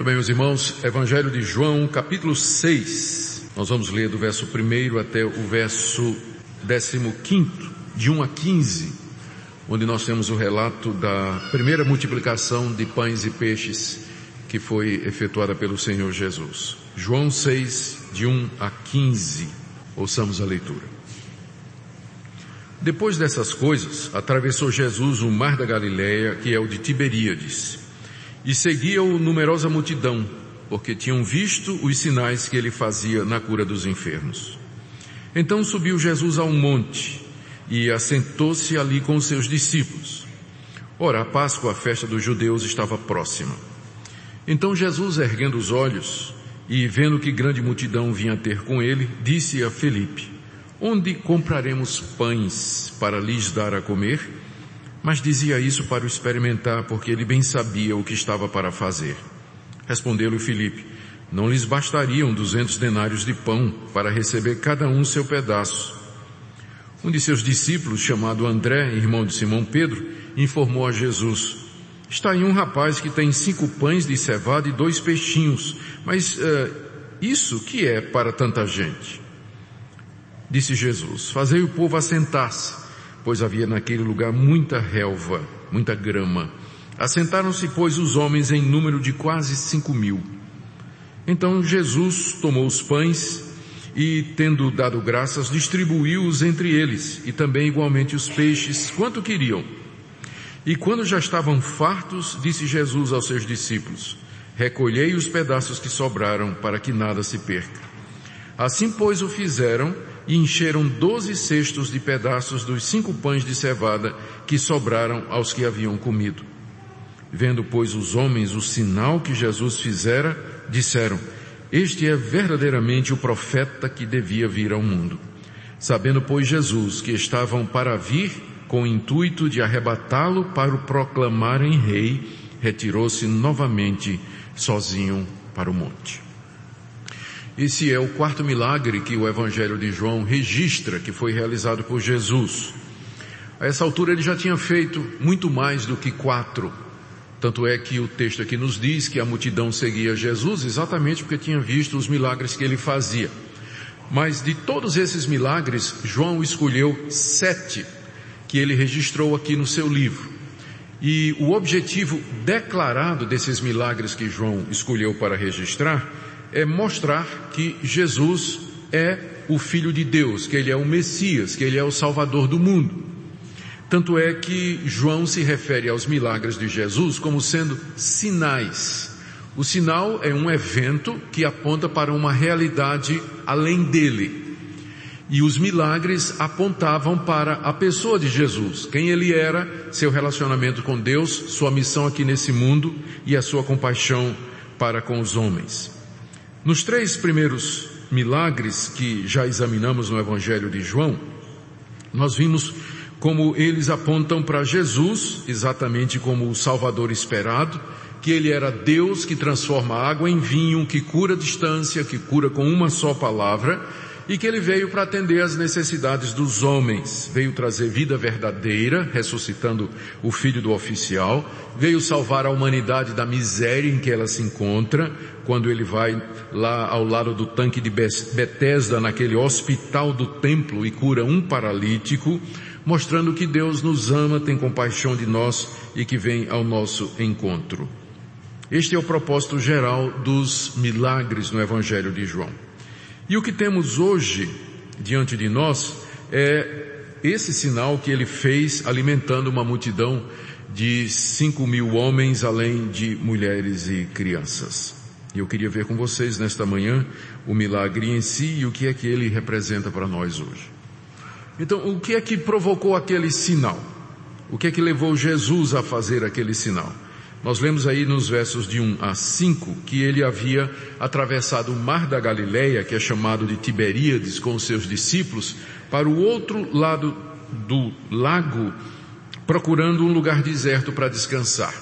Muito bem, meus irmãos, Evangelho de João, capítulo 6. Nós vamos ler do verso 1 até o verso 15, de 1 a 15, onde nós temos o relato da primeira multiplicação de pães e peixes que foi efetuada pelo Senhor Jesus. João 6, de 1 a 15. Ouçamos a leitura. Depois dessas coisas, atravessou Jesus o mar da Galileia, que é o de Tiberíades e seguia-o numerosa multidão, porque tinham visto os sinais que ele fazia na cura dos enfermos. Então subiu Jesus a um monte e assentou-se ali com seus discípulos. Ora, a Páscoa, a festa dos judeus, estava próxima. Então Jesus, erguendo os olhos e vendo que grande multidão vinha ter com ele, disse a Felipe, onde compraremos pães para lhes dar a comer? Mas dizia isso para o experimentar, porque ele bem sabia o que estava para fazer. Respondeu-lhe Filipe, não lhes bastariam duzentos denários de pão para receber cada um seu pedaço. Um de seus discípulos, chamado André, irmão de Simão Pedro, informou a Jesus, está aí um rapaz que tem cinco pães de cevada e dois peixinhos, mas uh, isso que é para tanta gente? Disse Jesus, fazei o povo assentar-se pois havia naquele lugar muita relva, muita grama. Assentaram-se, pois, os homens em número de quase cinco mil. Então Jesus tomou os pães e, tendo dado graças, distribuiu-os entre eles, e também igualmente os peixes, quanto queriam. E quando já estavam fartos, disse Jesus aos seus discípulos, recolhei os pedaços que sobraram, para que nada se perca. Assim, pois, o fizeram, e encheram doze cestos de pedaços dos cinco pães de cevada que sobraram aos que haviam comido. Vendo, pois, os homens o sinal que Jesus fizera, disseram, este é verdadeiramente o profeta que devia vir ao mundo. Sabendo, pois, Jesus que estavam para vir com o intuito de arrebatá-lo para o proclamarem rei, retirou-se novamente sozinho para o monte. Esse é o quarto milagre que o Evangelho de João registra que foi realizado por Jesus. A essa altura ele já tinha feito muito mais do que quatro. Tanto é que o texto aqui nos diz que a multidão seguia Jesus exatamente porque tinha visto os milagres que ele fazia. Mas de todos esses milagres, João escolheu sete que ele registrou aqui no seu livro. E o objetivo declarado desses milagres que João escolheu para registrar é mostrar que Jesus é o Filho de Deus, que ele é o Messias, que ele é o Salvador do mundo. Tanto é que João se refere aos milagres de Jesus como sendo sinais. O sinal é um evento que aponta para uma realidade além dele. E os milagres apontavam para a pessoa de Jesus, quem ele era, seu relacionamento com Deus, sua missão aqui nesse mundo e a sua compaixão para com os homens. Nos três primeiros milagres que já examinamos no Evangelho de João, nós vimos como eles apontam para Jesus, exatamente como o Salvador esperado, que ele era Deus que transforma água em vinho, que cura a distância, que cura com uma só palavra, e que ele veio para atender às necessidades dos homens, veio trazer vida verdadeira, ressuscitando o filho do oficial, veio salvar a humanidade da miséria em que ela se encontra, quando ele vai lá ao lado do tanque de Betesda, naquele hospital do templo e cura um paralítico, mostrando que Deus nos ama, tem compaixão de nós e que vem ao nosso encontro. Este é o propósito geral dos milagres no Evangelho de João. E o que temos hoje diante de nós é esse sinal que ele fez alimentando uma multidão de cinco mil homens, além de mulheres e crianças. E eu queria ver com vocês nesta manhã o milagre em si e o que é que ele representa para nós hoje. Então, o que é que provocou aquele sinal? O que é que levou Jesus a fazer aquele sinal? Nós lemos aí nos versos de 1 a 5 que ele havia atravessado o mar da Galileia, que é chamado de Tiberíades, com os seus discípulos, para o outro lado do lago, procurando um lugar deserto para descansar.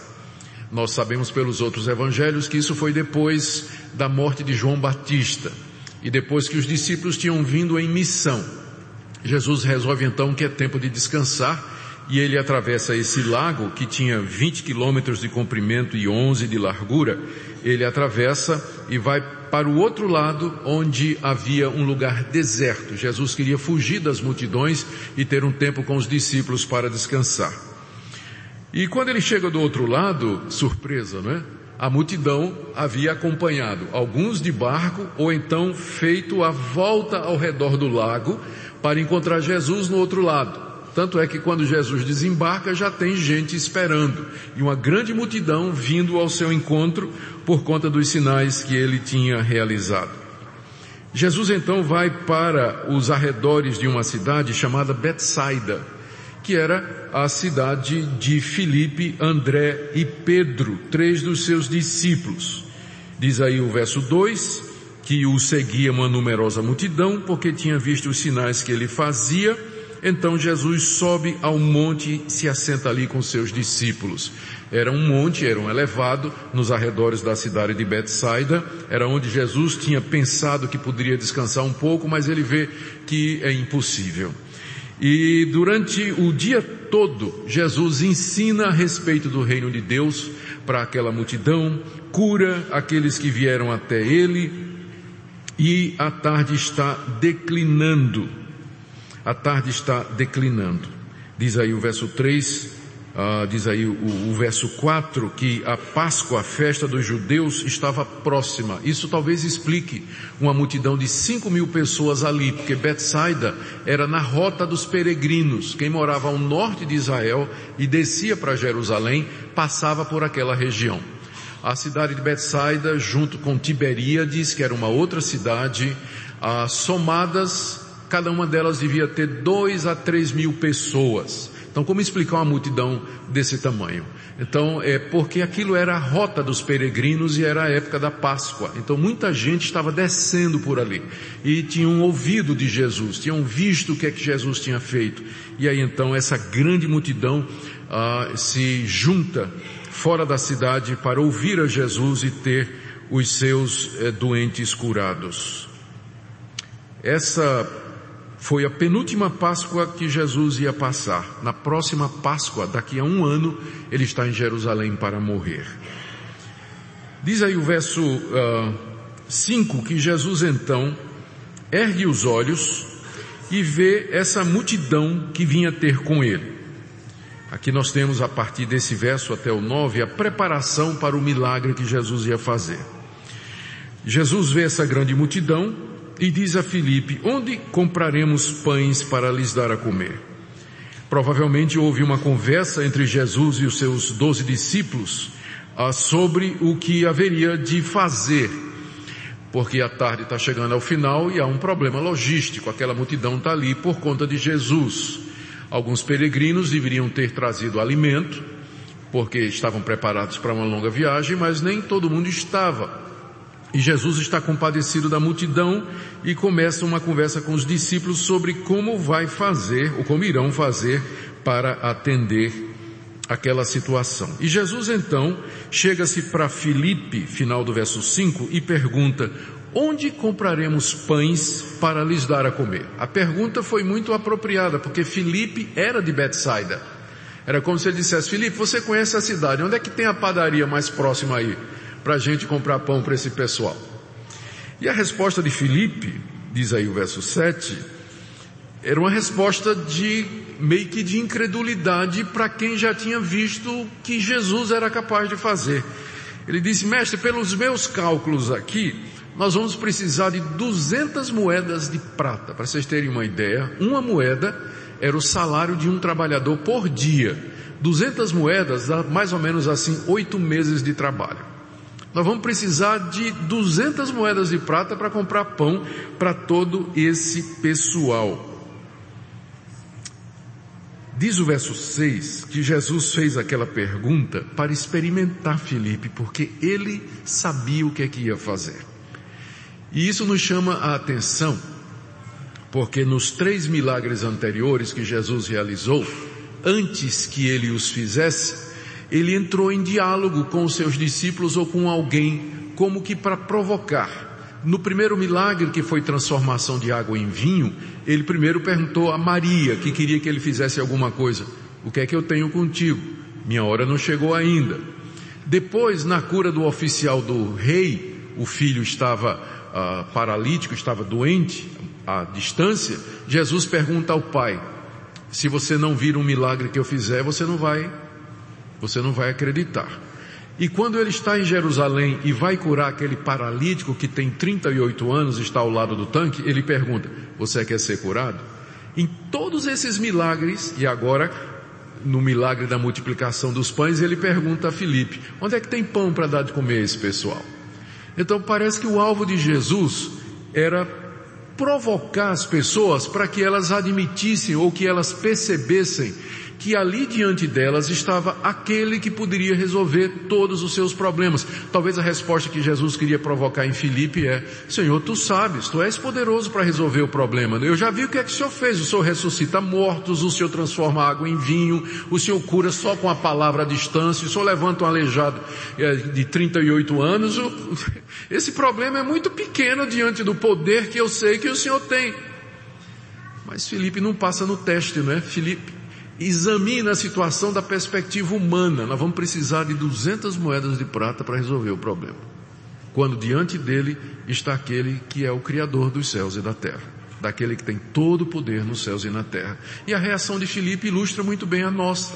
Nós sabemos pelos outros evangelhos que isso foi depois da morte de João Batista e depois que os discípulos tinham vindo em missão. Jesus resolve então que é tempo de descansar e ele atravessa esse lago que tinha 20 quilômetros de comprimento e 11 de largura. Ele atravessa e vai para o outro lado onde havia um lugar deserto. Jesus queria fugir das multidões e ter um tempo com os discípulos para descansar. E quando ele chega do outro lado, surpresa, não é? A multidão havia acompanhado, alguns de barco ou então feito a volta ao redor do lago para encontrar Jesus no outro lado. Tanto é que quando Jesus desembarca já tem gente esperando e uma grande multidão vindo ao seu encontro por conta dos sinais que ele tinha realizado. Jesus então vai para os arredores de uma cidade chamada Betsaida, que era a cidade de Filipe, André e Pedro, três dos seus discípulos. Diz aí o verso 2, que o seguia uma numerosa multidão, porque tinha visto os sinais que ele fazia, então Jesus sobe ao monte e se assenta ali com seus discípulos. Era um monte, era um elevado nos arredores da cidade de Betsaida, era onde Jesus tinha pensado que poderia descansar um pouco, mas ele vê que é impossível. E durante o dia todo, Jesus ensina a respeito do reino de Deus para aquela multidão, cura aqueles que vieram até ele, e a tarde está declinando a tarde está declinando. Diz aí o verso 3, uh, ah, diz aí o, o, verso 4, que a Páscoa, a festa dos judeus, estava próxima. Isso talvez explique uma multidão de 5 mil pessoas ali, porque Betsaida era na rota dos peregrinos. Quem morava ao norte de Israel e descia para Jerusalém, passava por aquela região. A cidade de Betsaida, junto com Tiberíades, que era uma outra cidade, uh, somadas cada uma delas devia ter dois a três mil pessoas. Então como explicar uma multidão desse tamanho? Então é porque aquilo era a rota dos peregrinos e era a época da Páscoa. Então muita gente estava descendo por ali e tinham ouvido de Jesus, tinham visto o que é que Jesus tinha feito. E aí então essa grande multidão ah, se junta fora da cidade para ouvir a Jesus e ter os seus eh, doentes curados. Essa foi a penúltima Páscoa que Jesus ia passar. Na próxima Páscoa, daqui a um ano, ele está em Jerusalém para morrer. Diz aí o verso 5 uh, que Jesus então ergue os olhos e vê essa multidão que vinha ter com ele. Aqui nós temos a partir desse verso até o 9 a preparação para o milagre que Jesus ia fazer. Jesus vê essa grande multidão e diz a Filipe, onde compraremos pães para lhes dar a comer? Provavelmente houve uma conversa entre Jesus e os seus doze discípulos ah, sobre o que haveria de fazer, porque a tarde está chegando ao final e há um problema logístico, aquela multidão está ali por conta de Jesus. Alguns peregrinos deveriam ter trazido alimento, porque estavam preparados para uma longa viagem, mas nem todo mundo estava. E Jesus está compadecido da multidão e começa uma conversa com os discípulos sobre como vai fazer, ou como irão fazer para atender aquela situação. E Jesus então chega-se para Filipe, final do verso 5, e pergunta, onde compraremos pães para lhes dar a comer? A pergunta foi muito apropriada, porque Filipe era de Betsaida. Era como se ele dissesse, Filipe, você conhece a cidade, onde é que tem a padaria mais próxima aí? Para a gente comprar pão para esse pessoal. E a resposta de Filipe, diz aí o verso 7, era uma resposta de meio que de incredulidade para quem já tinha visto que Jesus era capaz de fazer. Ele disse, mestre, pelos meus cálculos aqui, nós vamos precisar de 200 moedas de prata. Para vocês terem uma ideia, uma moeda era o salário de um trabalhador por dia. 200 moedas dá mais ou menos assim oito meses de trabalho nós vamos precisar de 200 moedas de prata para comprar pão para todo esse pessoal. Diz o verso 6 que Jesus fez aquela pergunta para experimentar Felipe, porque ele sabia o que é que ia fazer. E isso nos chama a atenção, porque nos três milagres anteriores que Jesus realizou, antes que ele os fizesse, ele entrou em diálogo com os seus discípulos ou com alguém, como que para provocar. No primeiro milagre, que foi transformação de água em vinho, ele primeiro perguntou a Maria, que queria que ele fizesse alguma coisa. O que é que eu tenho contigo? Minha hora não chegou ainda. Depois, na cura do oficial do rei, o filho estava uh, paralítico, estava doente, à distância, Jesus pergunta ao pai, se você não vir um milagre que eu fizer, você não vai, você não vai acreditar. E quando ele está em Jerusalém e vai curar aquele paralítico que tem 38 anos, está ao lado do tanque, ele pergunta, você quer ser curado? Em todos esses milagres, e agora no milagre da multiplicação dos pães, ele pergunta a Filipe, onde é que tem pão para dar de comer a esse pessoal? Então parece que o alvo de Jesus era provocar as pessoas para que elas admitissem ou que elas percebessem que ali diante delas estava aquele que poderia resolver todos os seus problemas. Talvez a resposta que Jesus queria provocar em Filipe é, Senhor, tu sabes, tu és poderoso para resolver o problema. Eu já vi o que é que o Senhor fez. O Senhor ressuscita mortos, o Senhor transforma água em vinho, o Senhor cura só com a palavra à distância, o Senhor levanta um aleijado é, de 38 anos. Esse problema é muito pequeno diante do poder que eu sei que o Senhor tem. Mas Felipe não passa no teste, não é? Felipe examina a situação da perspectiva humana. Nós vamos precisar de 200 moedas de prata para resolver o problema. Quando diante dele está aquele que é o Criador dos céus e da terra. Daquele que tem todo o poder nos céus e na terra. E a reação de Filipe ilustra muito bem a nossa.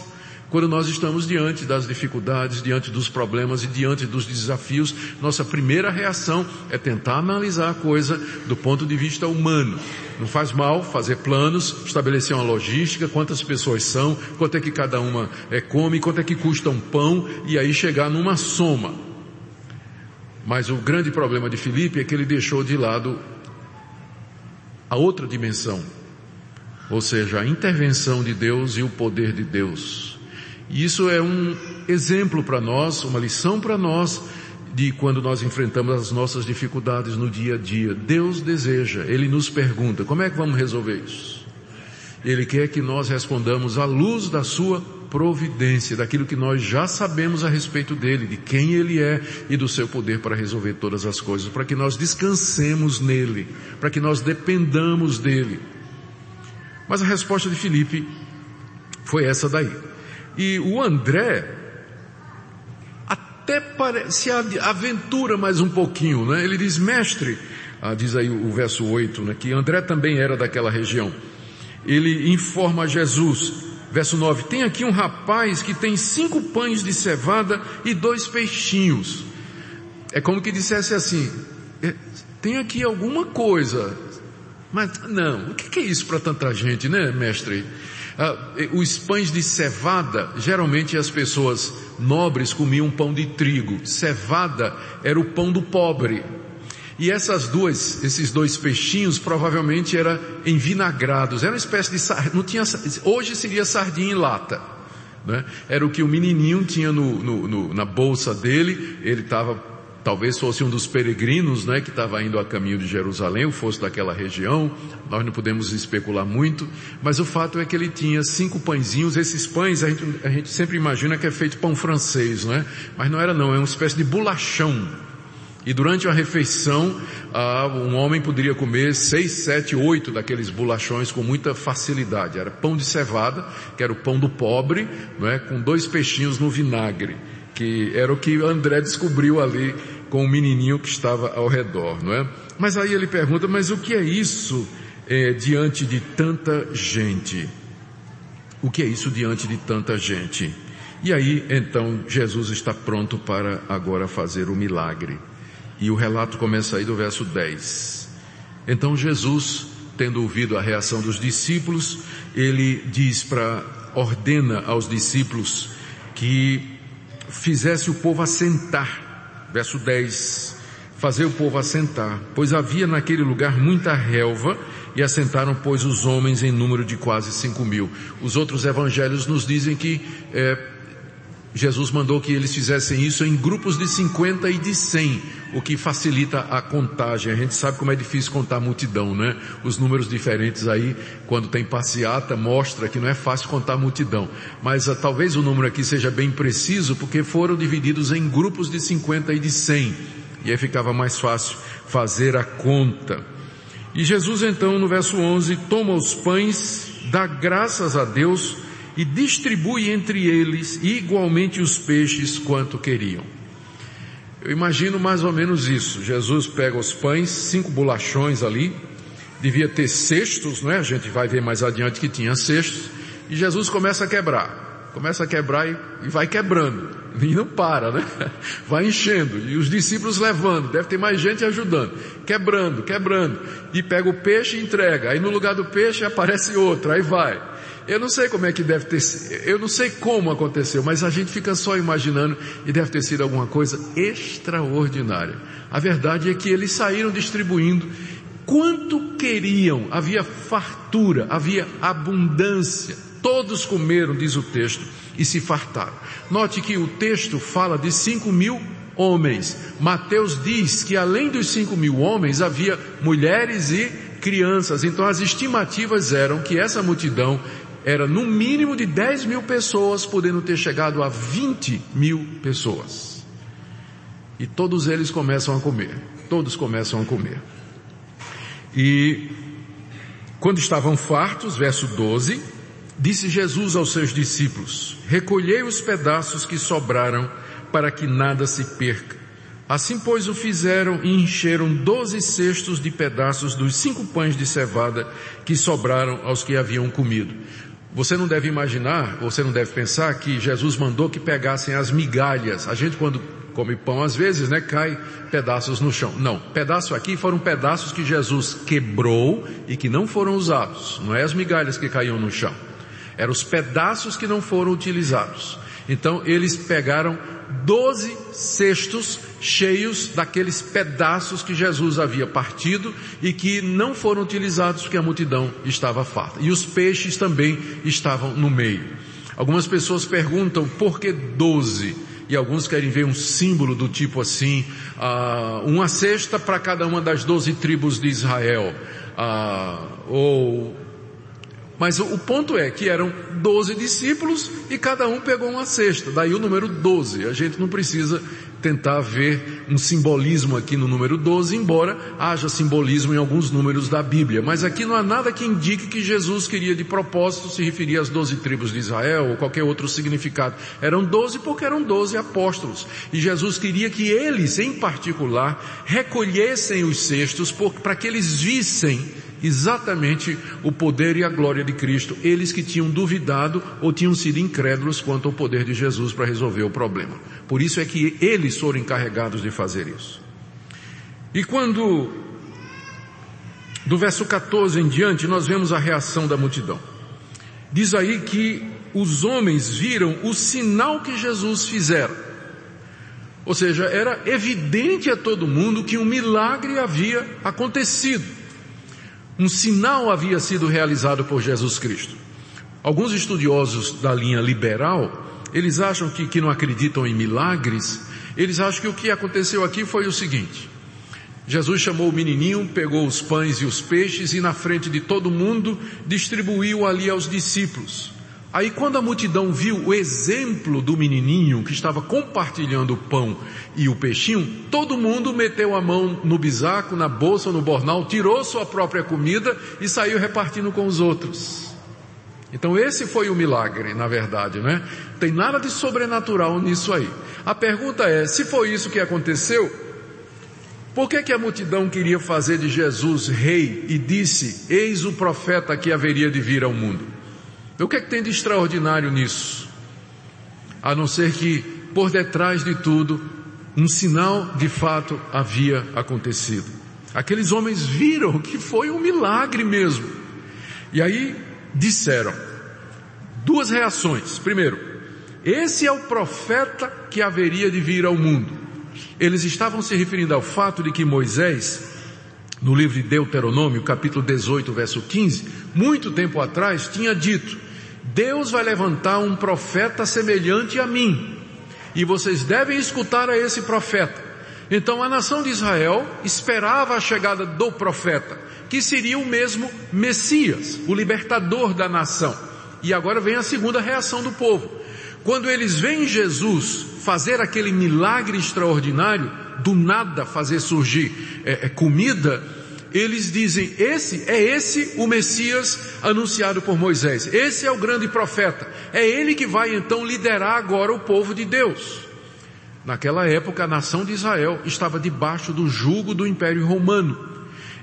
Quando nós estamos diante das dificuldades, diante dos problemas e diante dos desafios, nossa primeira reação é tentar analisar a coisa do ponto de vista humano. Não faz mal fazer planos, estabelecer uma logística, quantas pessoas são, quanto é que cada uma é, come, quanto é que custa um pão, e aí chegar numa soma. Mas o grande problema de Filipe é que ele deixou de lado a outra dimensão, ou seja, a intervenção de Deus e o poder de Deus. E isso é um exemplo para nós, uma lição para nós, de quando nós enfrentamos as nossas dificuldades no dia a dia. Deus deseja, Ele nos pergunta, como é que vamos resolver isso? Ele quer que nós respondamos à luz da Sua providência, daquilo que nós já sabemos a respeito dele, de quem ele é e do seu poder para resolver todas as coisas, para que nós descansemos nele, para que nós dependamos dele. Mas a resposta de Filipe foi essa daí. E o André, até se aventura mais um pouquinho, né? Ele diz, mestre, ah, diz aí o verso 8, né? Que André também era daquela região. Ele informa a Jesus, verso 9, tem aqui um rapaz que tem cinco pães de cevada e dois peixinhos. É como que dissesse assim, é, tem aqui alguma coisa, mas não, o que é isso para tanta gente, né, mestre? Ah, os pães de cevada, geralmente as pessoas nobres comiam pão de trigo. Cevada era o pão do pobre. E essas duas, esses dois peixinhos provavelmente eram envinagrados. Era uma espécie de não tinha, hoje seria sardinha em lata. Né? Era o que o menininho tinha no, no, no, na bolsa dele. Ele estava talvez fosse um dos peregrinos, né, que estava indo a caminho de Jerusalém, ou fosse daquela região, nós não podemos especular muito, mas o fato é que ele tinha cinco pãezinhos, esses pães a gente, a gente sempre imagina que é feito pão francês, não é? Mas não era não, é uma espécie de bolachão. E durante a refeição, ah, um homem poderia comer seis, sete, oito daqueles bolachões com muita facilidade. Era pão de cevada, que era o pão do pobre, não é? com dois peixinhos no vinagre que era o que André descobriu ali com o menininho que estava ao redor, não é? Mas aí ele pergunta, mas o que é isso é, diante de tanta gente? O que é isso diante de tanta gente? E aí, então, Jesus está pronto para agora fazer o milagre. E o relato começa aí do verso 10. Então Jesus, tendo ouvido a reação dos discípulos, ele diz para, ordena aos discípulos que fizesse o povo assentar. Verso 10. Fazer o povo assentar, pois havia naquele lugar muita relva, e assentaram, pois, os homens em número de quase cinco mil. Os outros evangelhos nos dizem que é, Jesus mandou que eles fizessem isso em grupos de 50 e de 100, o que facilita a contagem. A gente sabe como é difícil contar a multidão, né? Os números diferentes aí, quando tem passeata, mostra que não é fácil contar a multidão. Mas uh, talvez o número aqui seja bem preciso, porque foram divididos em grupos de 50 e de 100. E aí ficava mais fácil fazer a conta. E Jesus então, no verso 11, toma os pães, dá graças a Deus e distribui entre eles igualmente os peixes quanto queriam. Eu imagino mais ou menos isso. Jesus pega os pães, cinco bolachões ali, devia ter cestos, não é? A gente vai ver mais adiante que tinha cestos, e Jesus começa a quebrar. Começa a quebrar e, e vai quebrando. E não para, né? Vai enchendo. E os discípulos levando. Deve ter mais gente ajudando. Quebrando, quebrando. E pega o peixe e entrega. Aí no lugar do peixe aparece outro. Aí vai. Eu não sei como é que deve ter eu não sei como aconteceu, mas a gente fica só imaginando e deve ter sido alguma coisa extraordinária. A verdade é que eles saíram distribuindo quanto queriam, havia fartura, havia abundância. Todos comeram, diz o texto, e se fartaram. Note que o texto fala de cinco mil homens. Mateus diz que além dos cinco mil homens havia mulheres e crianças. Então as estimativas eram que essa multidão era no mínimo de 10 mil pessoas, podendo ter chegado a 20 mil pessoas. E todos eles começam a comer. Todos começam a comer. E quando estavam fartos, verso 12, disse Jesus aos seus discípulos, recolhei os pedaços que sobraram para que nada se perca. Assim pois o fizeram e encheram doze cestos de pedaços dos cinco pães de cevada que sobraram aos que haviam comido. Você não deve imaginar, você não deve pensar que Jesus mandou que pegassem as migalhas. A gente quando come pão às vezes, né, cai pedaços no chão. Não, pedaço aqui foram pedaços que Jesus quebrou e que não foram usados. Não é as migalhas que caíam no chão. Eram os pedaços que não foram utilizados. Então eles pegaram doze cestos cheios daqueles pedaços que Jesus havia partido e que não foram utilizados porque a multidão estava farta. E os peixes também estavam no meio. Algumas pessoas perguntam por que doze? E alguns querem ver um símbolo do tipo assim, uh, uma cesta para cada uma das doze tribos de Israel. Uh, ou mas o ponto é que eram doze discípulos e cada um pegou uma cesta. Daí o número doze. A gente não precisa tentar ver um simbolismo aqui no número 12, embora haja simbolismo em alguns números da Bíblia. Mas aqui não há nada que indique que Jesus queria de propósito se referir às doze tribos de Israel ou qualquer outro significado. Eram doze porque eram doze apóstolos. E Jesus queria que eles, em particular, recolhessem os cestos para que eles vissem exatamente o poder e a glória de Cristo, eles que tinham duvidado ou tinham sido incrédulos quanto ao poder de Jesus para resolver o problema. Por isso é que eles foram encarregados de fazer isso. E quando, do verso 14 em diante, nós vemos a reação da multidão. Diz aí que os homens viram o sinal que Jesus fizera. Ou seja, era evidente a todo mundo que um milagre havia acontecido. Um sinal havia sido realizado por Jesus Cristo. Alguns estudiosos da linha liberal, eles acham que, que não acreditam em milagres, eles acham que o que aconteceu aqui foi o seguinte. Jesus chamou o menininho, pegou os pães e os peixes e na frente de todo mundo distribuiu ali aos discípulos. Aí quando a multidão viu o exemplo do menininho que estava compartilhando o pão e o peixinho, todo mundo meteu a mão no bisaco, na bolsa, no bornal, tirou sua própria comida e saiu repartindo com os outros. Então esse foi o milagre, na verdade, né? Tem nada de sobrenatural nisso aí. A pergunta é, se foi isso que aconteceu, por que que a multidão queria fazer de Jesus rei e disse, eis o profeta que haveria de vir ao mundo? O que é que tem de extraordinário nisso? A não ser que, por detrás de tudo, um sinal de fato havia acontecido. Aqueles homens viram que foi um milagre mesmo. E aí disseram duas reações. Primeiro, esse é o profeta que haveria de vir ao mundo. Eles estavam se referindo ao fato de que Moisés, no livro de Deuteronômio, capítulo 18, verso 15, muito tempo atrás, tinha dito Deus vai levantar um profeta semelhante a mim, e vocês devem escutar a esse profeta. Então a nação de Israel esperava a chegada do profeta, que seria o mesmo Messias, o libertador da nação. E agora vem a segunda reação do povo. Quando eles veem Jesus fazer aquele milagre extraordinário, do nada fazer surgir é, é, comida, eles dizem, esse é esse o Messias anunciado por Moisés. Esse é o grande profeta. É ele que vai então liderar agora o povo de Deus. Naquela época, a nação de Israel estava debaixo do jugo do Império Romano.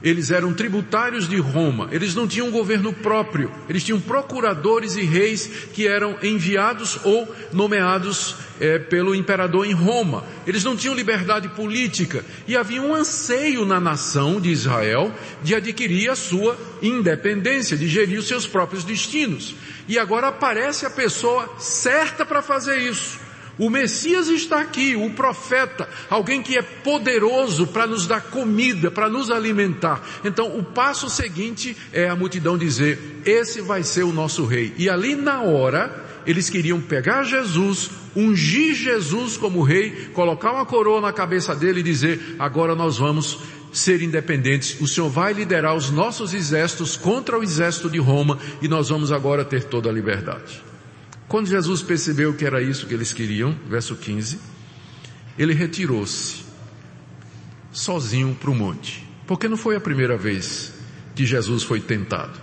Eles eram tributários de Roma, eles não tinham governo próprio, eles tinham procuradores e reis que eram enviados ou nomeados é, pelo imperador em Roma. Eles não tinham liberdade política e havia um anseio na nação de Israel de adquirir a sua independência, de gerir os seus próprios destinos. E agora aparece a pessoa certa para fazer isso. O Messias está aqui, o profeta, alguém que é poderoso para nos dar comida, para nos alimentar. Então, o passo seguinte é a multidão dizer: esse vai ser o nosso rei. E ali na hora, eles queriam pegar Jesus, ungir Jesus como rei, colocar uma coroa na cabeça dele e dizer: agora nós vamos ser independentes. O Senhor vai liderar os nossos exércitos contra o exército de Roma e nós vamos agora ter toda a liberdade. Quando Jesus percebeu que era isso que eles queriam, verso 15, ele retirou-se sozinho para o monte. Porque não foi a primeira vez que Jesus foi tentado.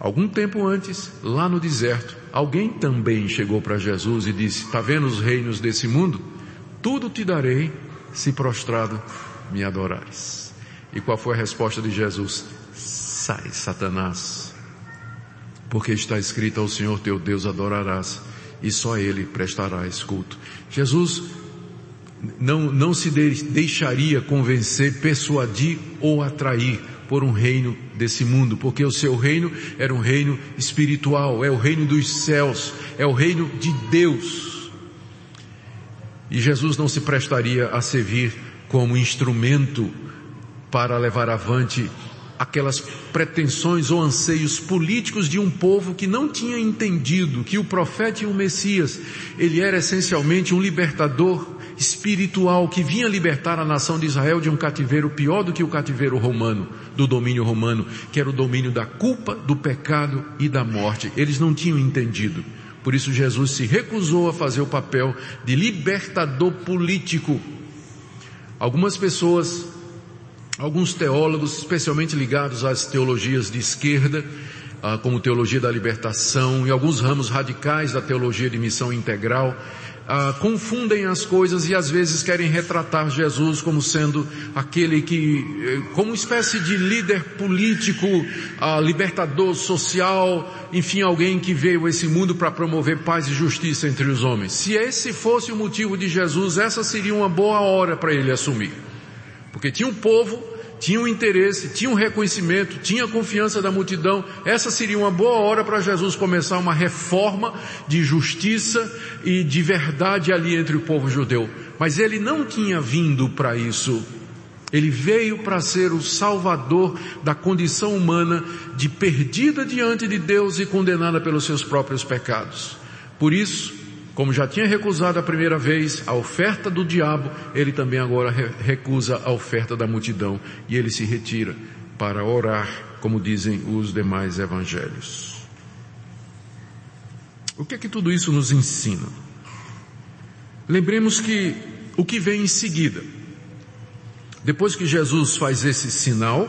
Algum tempo antes, lá no deserto, alguém também chegou para Jesus e disse: Está vendo os reinos desse mundo? Tudo te darei se prostrado me adorares. E qual foi a resposta de Jesus? Sai, Satanás porque está escrito ao Senhor teu Deus adorarás e só Ele prestarás culto. Jesus não, não se deixaria convencer, persuadir ou atrair por um reino desse mundo, porque o seu reino era um reino espiritual, é o reino dos céus, é o reino de Deus. E Jesus não se prestaria a servir como instrumento para levar avante aquelas pretensões ou anseios políticos de um povo que não tinha entendido que o profeta e o Messias, ele era essencialmente um libertador espiritual que vinha libertar a nação de Israel de um cativeiro pior do que o cativeiro romano, do domínio romano, que era o domínio da culpa, do pecado e da morte. Eles não tinham entendido. Por isso Jesus se recusou a fazer o papel de libertador político. Algumas pessoas Alguns teólogos, especialmente ligados às teologias de esquerda, ah, como teologia da libertação e alguns ramos radicais da teologia de missão integral, ah, confundem as coisas e às vezes querem retratar Jesus como sendo aquele que, eh, como espécie de líder político, ah, libertador social, enfim, alguém que veio a esse mundo para promover paz e justiça entre os homens. Se esse fosse o motivo de Jesus, essa seria uma boa hora para ele assumir. Porque tinha um povo, tinha um interesse, tinha um reconhecimento, tinha confiança da multidão. Essa seria uma boa hora para Jesus começar uma reforma de justiça e de verdade ali entre o povo judeu. Mas ele não tinha vindo para isso. Ele veio para ser o salvador da condição humana de perdida diante de Deus e condenada pelos seus próprios pecados. Por isso, como já tinha recusado a primeira vez a oferta do diabo, ele também agora recusa a oferta da multidão e ele se retira para orar, como dizem os demais evangelhos. O que é que tudo isso nos ensina? Lembremos que o que vem em seguida, depois que Jesus faz esse sinal,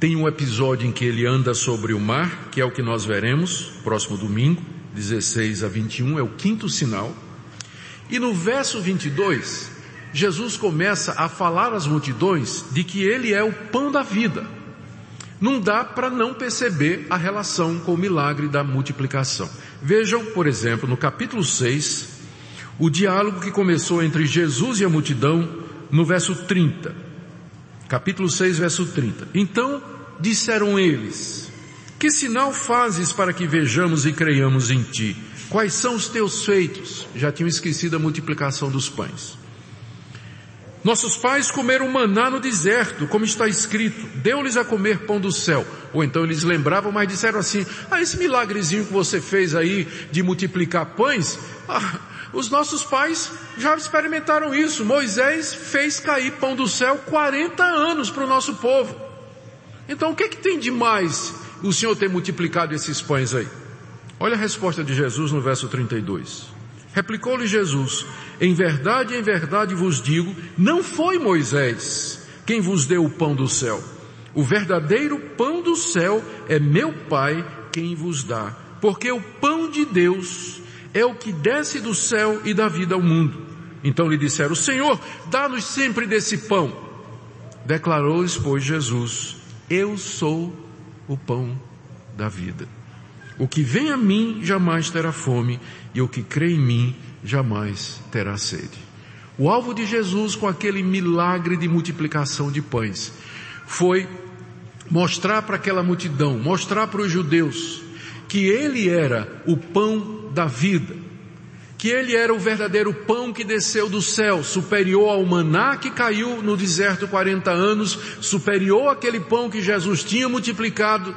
tem um episódio em que ele anda sobre o mar, que é o que nós veremos próximo domingo. 16 a 21 é o quinto sinal. E no verso 22, Jesus começa a falar às multidões de que ele é o pão da vida. Não dá para não perceber a relação com o milagre da multiplicação. Vejam, por exemplo, no capítulo 6, o diálogo que começou entre Jesus e a multidão no verso 30. Capítulo 6, verso 30. Então disseram eles, que sinal fazes para que vejamos e creiamos em ti? Quais são os teus feitos? Já tinham esquecido a multiplicação dos pães. Nossos pais comeram maná no deserto, como está escrito, deu-lhes a comer pão do céu. Ou então eles lembravam, mas disseram assim, ah, esse milagrezinho que você fez aí de multiplicar pães, ah, os nossos pais já experimentaram isso. Moisés fez cair pão do céu 40 anos para o nosso povo. Então o que, é que tem de mais o Senhor tem multiplicado esses pães aí? Olha a resposta de Jesus no verso 32. Replicou-lhe Jesus, em verdade, em verdade vos digo, não foi Moisés quem vos deu o pão do céu. O verdadeiro pão do céu é meu Pai quem vos dá porque o pão de Deus é o que desce do céu e dá vida ao mundo. Então lhe disseram, Senhor, dá-nos sempre desse pão. Declarou-lhes, pois, Jesus, eu sou o pão da vida. O que vem a mim jamais terá fome, e o que crê em mim jamais terá sede. O alvo de Jesus com aquele milagre de multiplicação de pães foi mostrar para aquela multidão, mostrar para os judeus que ele era o pão da vida, que ele era o verdadeiro pão que desceu do céu, superior ao maná que caiu no deserto 40 anos, superior àquele pão que Jesus tinha multiplicado.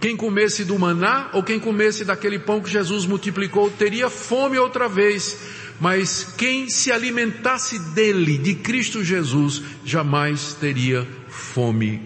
Quem comesse do maná ou quem comesse daquele pão que Jesus multiplicou teria fome outra vez, mas quem se alimentasse dele, de Cristo Jesus, jamais teria fome.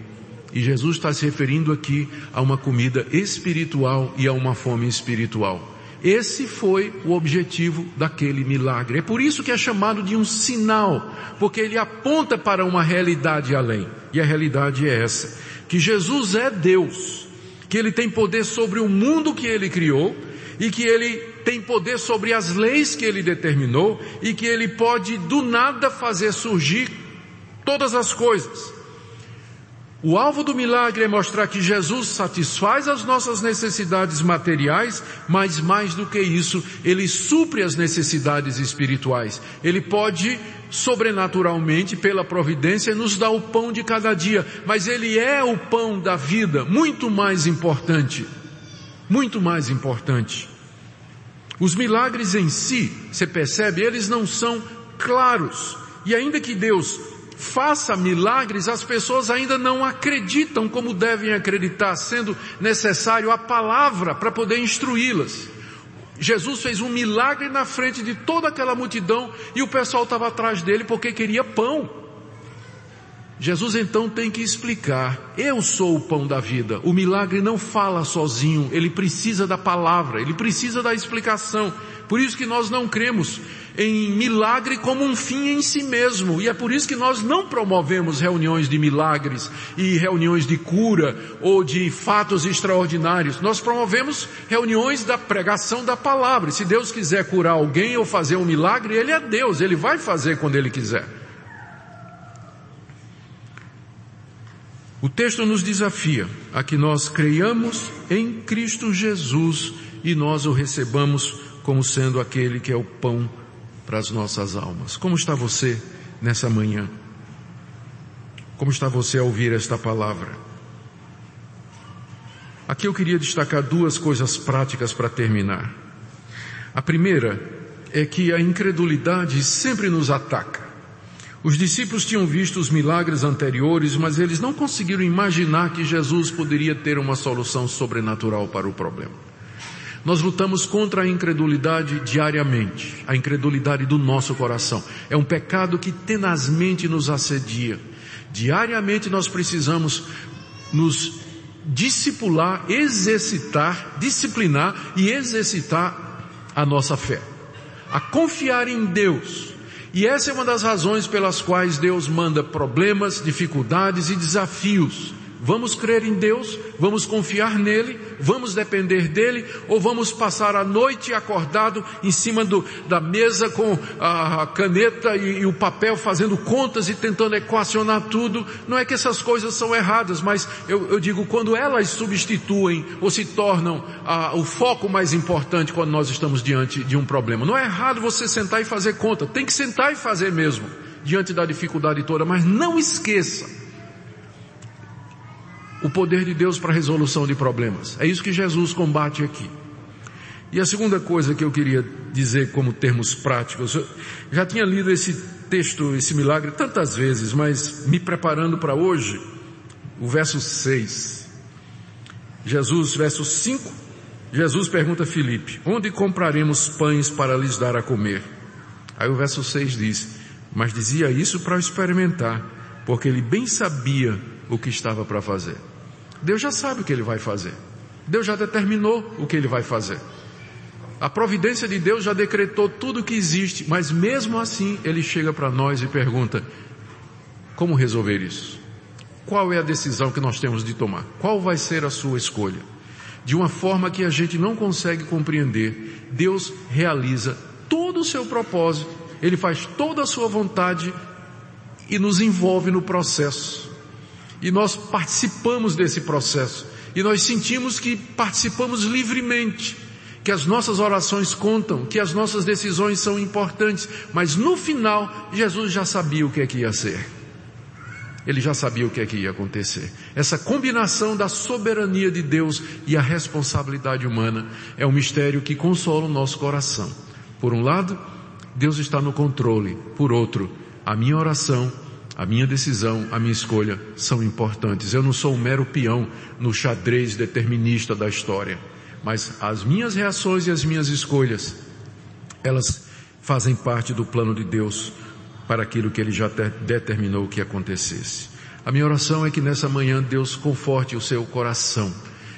E Jesus está se referindo aqui a uma comida espiritual e a uma fome espiritual. Esse foi o objetivo daquele milagre. É por isso que é chamado de um sinal, porque ele aponta para uma realidade além. E a realidade é essa, que Jesus é Deus, que ele tem poder sobre o mundo que ele criou e que ele tem poder sobre as leis que ele determinou e que ele pode do nada fazer surgir todas as coisas. O alvo do milagre é mostrar que Jesus satisfaz as nossas necessidades materiais, mas mais do que isso, ele supre as necessidades espirituais. Ele pode sobrenaturalmente, pela providência, nos dar o pão de cada dia, mas ele é o pão da vida, muito mais importante. Muito mais importante. Os milagres em si, você percebe, eles não são claros. E ainda que Deus faça milagres, as pessoas ainda não acreditam como devem acreditar, sendo necessário a palavra para poder instruí-las. Jesus fez um milagre na frente de toda aquela multidão e o pessoal estava atrás dele porque queria pão. Jesus então tem que explicar, eu sou o pão da vida. O milagre não fala sozinho, ele precisa da palavra, ele precisa da explicação. Por isso que nós não cremos em milagre como um fim em si mesmo. E é por isso que nós não promovemos reuniões de milagres e reuniões de cura ou de fatos extraordinários. Nós promovemos reuniões da pregação da palavra. se Deus quiser curar alguém ou fazer um milagre, Ele é Deus, Ele vai fazer quando Ele quiser. O texto nos desafia a que nós creiamos em Cristo Jesus e nós o recebamos como sendo aquele que é o pão para as nossas almas. Como está você nessa manhã? Como está você a ouvir esta palavra? Aqui eu queria destacar duas coisas práticas para terminar. A primeira é que a incredulidade sempre nos ataca. Os discípulos tinham visto os milagres anteriores, mas eles não conseguiram imaginar que Jesus poderia ter uma solução sobrenatural para o problema. Nós lutamos contra a incredulidade diariamente, a incredulidade do nosso coração. É um pecado que tenazmente nos assedia. Diariamente nós precisamos nos discipular, exercitar, disciplinar e exercitar a nossa fé. A confiar em Deus, e essa é uma das razões pelas quais Deus manda problemas, dificuldades e desafios Vamos crer em Deus? Vamos confiar nele? Vamos depender dele? Ou vamos passar a noite acordado em cima do, da mesa com a caneta e, e, o papel fazendo contas e tentando equacionar tudo? Não é que essas coisas são erradas, mas eu, eu digo, quando elas substituem ou se tornam o foco mais importante quando nós estamos diante de um problema. Não é errado você sentar e fazer conta. Tem que sentar e fazer mesmo, diante da dificuldade toda, mas não esqueça o poder de Deus para a resolução de problemas. É isso que Jesus combate aqui. E a segunda coisa que eu queria dizer como termos práticos, eu já tinha lido esse texto, esse milagre tantas vezes, mas me preparando para hoje, o verso 6. Jesus, verso 5, Jesus pergunta a Filipe, onde compraremos pães para lhes dar a comer? Aí o verso 6 diz, mas dizia isso para experimentar, porque ele bem sabia o que estava para fazer. Deus já sabe o que ele vai fazer. Deus já determinou o que ele vai fazer. A providência de Deus já decretou tudo o que existe, mas mesmo assim ele chega para nós e pergunta: como resolver isso? Qual é a decisão que nós temos de tomar? Qual vai ser a sua escolha? de uma forma que a gente não consegue compreender, Deus realiza todo o seu propósito, Ele faz toda a sua vontade e nos envolve no processo. E nós participamos desse processo. E nós sentimos que participamos livremente, que as nossas orações contam, que as nossas decisões são importantes, mas no final, Jesus já sabia o que é que ia ser. Ele já sabia o que é que ia acontecer. Essa combinação da soberania de Deus e a responsabilidade humana é um mistério que consola o nosso coração. Por um lado, Deus está no controle. Por outro, a minha oração, a minha decisão, a minha escolha são importantes. Eu não sou um mero peão no xadrez determinista da história, mas as minhas reações e as minhas escolhas, elas fazem parte do plano de Deus para aquilo que ele já determinou que acontecesse. A minha oração é que nessa manhã Deus conforte o seu coração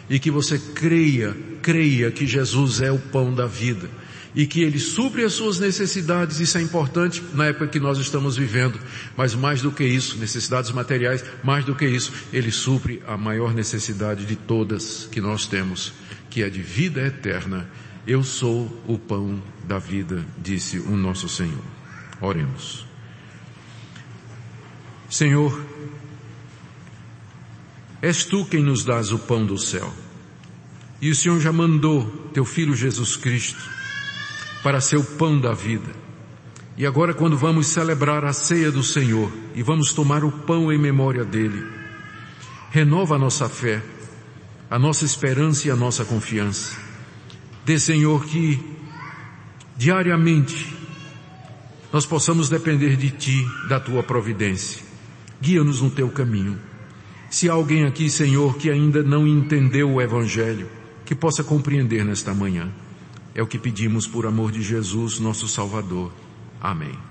e que você creia, creia que Jesus é o pão da vida e que Ele supre as suas necessidades, isso é importante na época que nós estamos vivendo, mas mais do que isso, necessidades materiais, mais do que isso, Ele supre a maior necessidade de todas que nós temos, que é de vida eterna. Eu sou o pão da vida, disse o nosso Senhor. Oremos. Senhor, és tu quem nos dás o pão do céu. E o Senhor já mandou teu filho Jesus Cristo para ser o pão da vida. E agora quando vamos celebrar a ceia do Senhor e vamos tomar o pão em memória dele, renova a nossa fé, a nossa esperança e a nossa confiança. Dê Senhor que diariamente nós possamos depender de Ti, da Tua providência guia-nos no teu caminho. Se há alguém aqui, Senhor, que ainda não entendeu o Evangelho, que possa compreender nesta manhã. É o que pedimos por amor de Jesus, nosso Salvador. Amém.